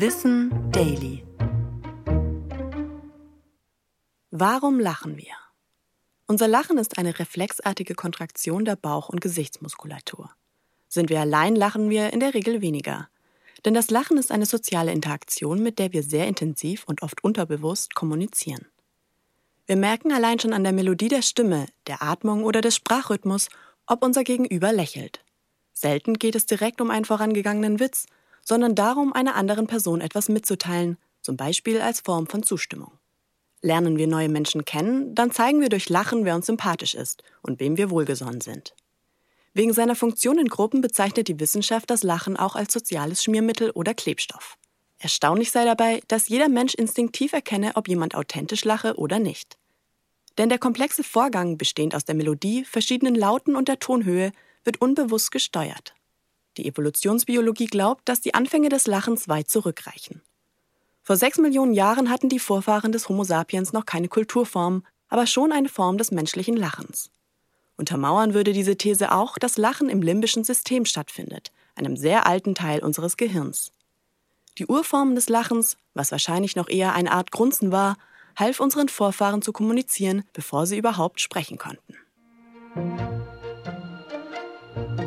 Wissen Daily. Warum lachen wir? Unser Lachen ist eine reflexartige Kontraktion der Bauch- und Gesichtsmuskulatur. Sind wir allein, lachen wir in der Regel weniger. Denn das Lachen ist eine soziale Interaktion, mit der wir sehr intensiv und oft unterbewusst kommunizieren. Wir merken allein schon an der Melodie der Stimme, der Atmung oder des Sprachrhythmus, ob unser Gegenüber lächelt. Selten geht es direkt um einen vorangegangenen Witz, sondern darum, einer anderen Person etwas mitzuteilen, zum Beispiel als Form von Zustimmung. Lernen wir neue Menschen kennen, dann zeigen wir durch Lachen, wer uns sympathisch ist und wem wir wohlgesonnen sind. Wegen seiner Funktion in Gruppen bezeichnet die Wissenschaft das Lachen auch als soziales Schmiermittel oder Klebstoff. Erstaunlich sei dabei, dass jeder Mensch instinktiv erkenne, ob jemand authentisch lache oder nicht. Denn der komplexe Vorgang, bestehend aus der Melodie, verschiedenen Lauten und der Tonhöhe, wird unbewusst gesteuert. Die Evolutionsbiologie glaubt, dass die Anfänge des Lachens weit zurückreichen. Vor sechs Millionen Jahren hatten die Vorfahren des Homo sapiens noch keine Kulturform, aber schon eine Form des menschlichen Lachens. Untermauern würde diese These auch, dass Lachen im limbischen System stattfindet, einem sehr alten Teil unseres Gehirns. Die Urformen des Lachens, was wahrscheinlich noch eher eine Art Grunzen war, half unseren Vorfahren zu kommunizieren, bevor sie überhaupt sprechen konnten.